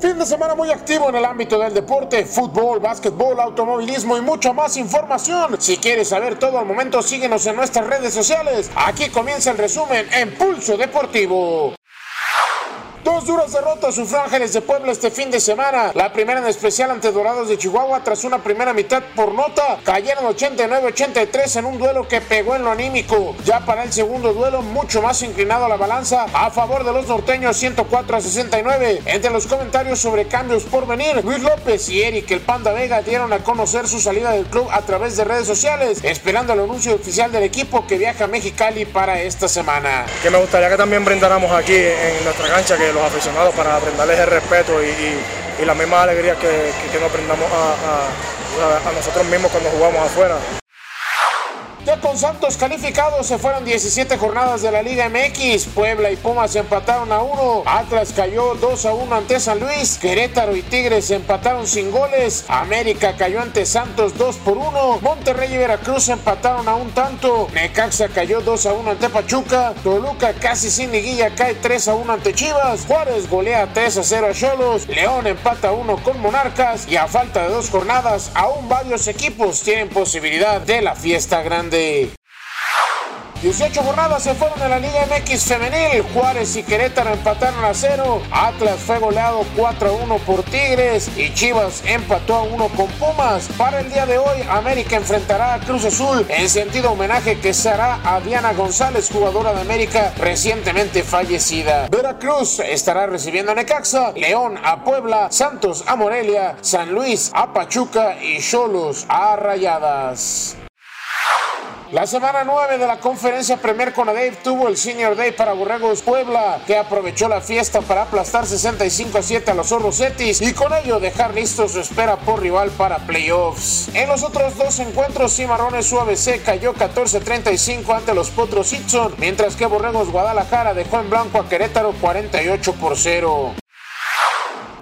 Fin de semana muy activo en el ámbito del deporte, fútbol, básquetbol, automovilismo y mucha más información. Si quieres saber todo al momento, síguenos en nuestras redes sociales. Aquí comienza el resumen en Pulso Deportivo. Dos duras derrotas sufrió Ángeles de Puebla este fin de semana. La primera en especial ante Dorados de Chihuahua tras una primera mitad por nota. Cayeron 89-83 en un duelo que pegó en lo anímico. Ya para el segundo duelo mucho más inclinado a la balanza a favor de los norteños 104 a 69. Entre los comentarios sobre cambios por venir, Luis López y Eric el Panda Vega dieron a conocer su salida del club a través de redes sociales, esperando el anuncio oficial del equipo que viaja a Mexicali para esta semana. Que me gustaría que también brindáramos aquí en nuestra cancha que aficionados para brindarles el respeto y, la misma alegría que, nos brindamos a nosotros mismos cuando jugamos afuera. Ya con Santos calificados se fueron 17 jornadas de la Liga MX. Puebla y Pumas empataron a 1. Atlas cayó 2 a 1 ante San Luis. Querétaro y Tigres empataron sin goles. América cayó ante Santos 2 por 1. Monterrey y Veracruz empataron a un tanto. Necaxa cayó 2 a 1 ante Pachuca. Toluca casi sin liguilla cae 3 a 1 ante Chivas. Juárez golea 3 a 0 a Cholos. León empata 1 con Monarcas. Y a falta de dos jornadas, aún varios equipos tienen posibilidad de la fiesta grande. 18 jornadas se fueron en la Liga MX femenil. Juárez y Querétaro empataron a cero. Atlas fue goleado 4 a 1 por Tigres y Chivas empató a 1 con Pumas. Para el día de hoy, América enfrentará a Cruz Azul en sentido homenaje que se hará a Diana González, jugadora de América recientemente fallecida. Veracruz estará recibiendo a Necaxa, León a Puebla, Santos a Morelia, San Luis a Pachuca y Cholos a Rayadas. La semana 9 de la conferencia Premier Conadave tuvo el Senior Day para Borregos Puebla, que aprovechó la fiesta para aplastar 65 a 7 a los Zorros y con ello dejar listo su espera por rival para playoffs. En los otros dos encuentros, Cimarrones UABC cayó 14-35 ante los Potros Hitson, mientras que Borregos Guadalajara dejó en blanco a Querétaro 48 por 0.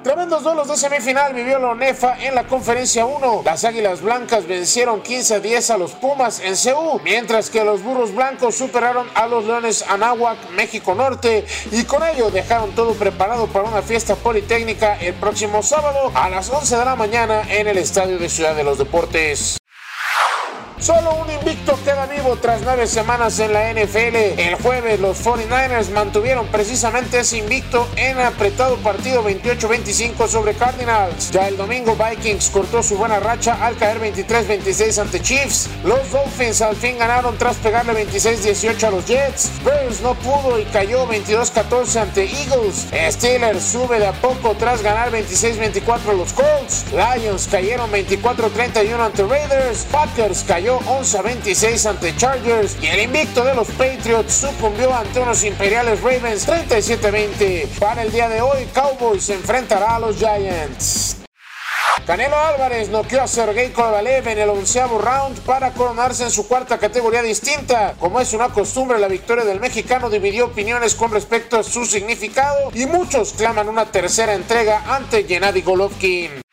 Tremendos duelos de semifinal vivió la ONEFA en la conferencia 1. Las Águilas Blancas vencieron 15 a 10 a los Pumas en CU, mientras que los Burros Blancos superaron a los Leones Anáhuac, México Norte, y con ello dejaron todo preparado para una fiesta politécnica el próximo sábado a las 11 de la mañana en el Estadio de Ciudad de los Deportes. Solo un invicto queda vivo tras nueve semanas en la NFL. El jueves los 49ers mantuvieron precisamente ese invicto en apretado partido 28-25 sobre Cardinals. Ya el domingo Vikings cortó su buena racha al caer 23-26 ante Chiefs. Los Dolphins al fin ganaron tras pegarle 26-18 a los Jets. Bears no pudo y cayó 22-14 ante Eagles. Steelers sube de a poco tras ganar 26-24 a los Colts. Lions cayeron 24-31 ante Raiders. Packers cayó 11 a 26 ante Chargers y el invicto de los Patriots sucumbió ante unos imperiales Ravens 37 20. Para el día de hoy, Cowboys se enfrentará a los Giants. Canelo Álvarez noqueó a Sergey Kovalev en el onceavo round para coronarse en su cuarta categoría distinta. Como es una costumbre, la victoria del mexicano dividió opiniones con respecto a su significado y muchos claman una tercera entrega ante Gennady Golovkin.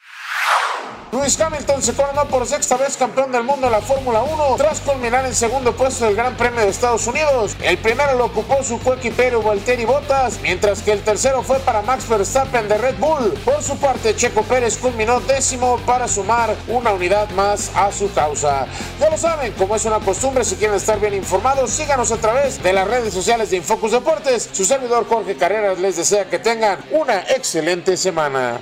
Lewis Hamilton se coronó por sexta vez campeón del mundo en la Fórmula 1 tras culminar en segundo puesto del Gran Premio de Estados Unidos. El primero lo ocupó su coequipero Valtteri Bottas, mientras que el tercero fue para Max Verstappen de Red Bull. Por su parte, Checo Pérez culminó décimo para sumar una unidad más a su causa. Ya lo saben, como es una costumbre, si quieren estar bien informados, síganos a través de las redes sociales de Infocus Deportes. Su servidor Jorge Carreras les desea que tengan una excelente semana.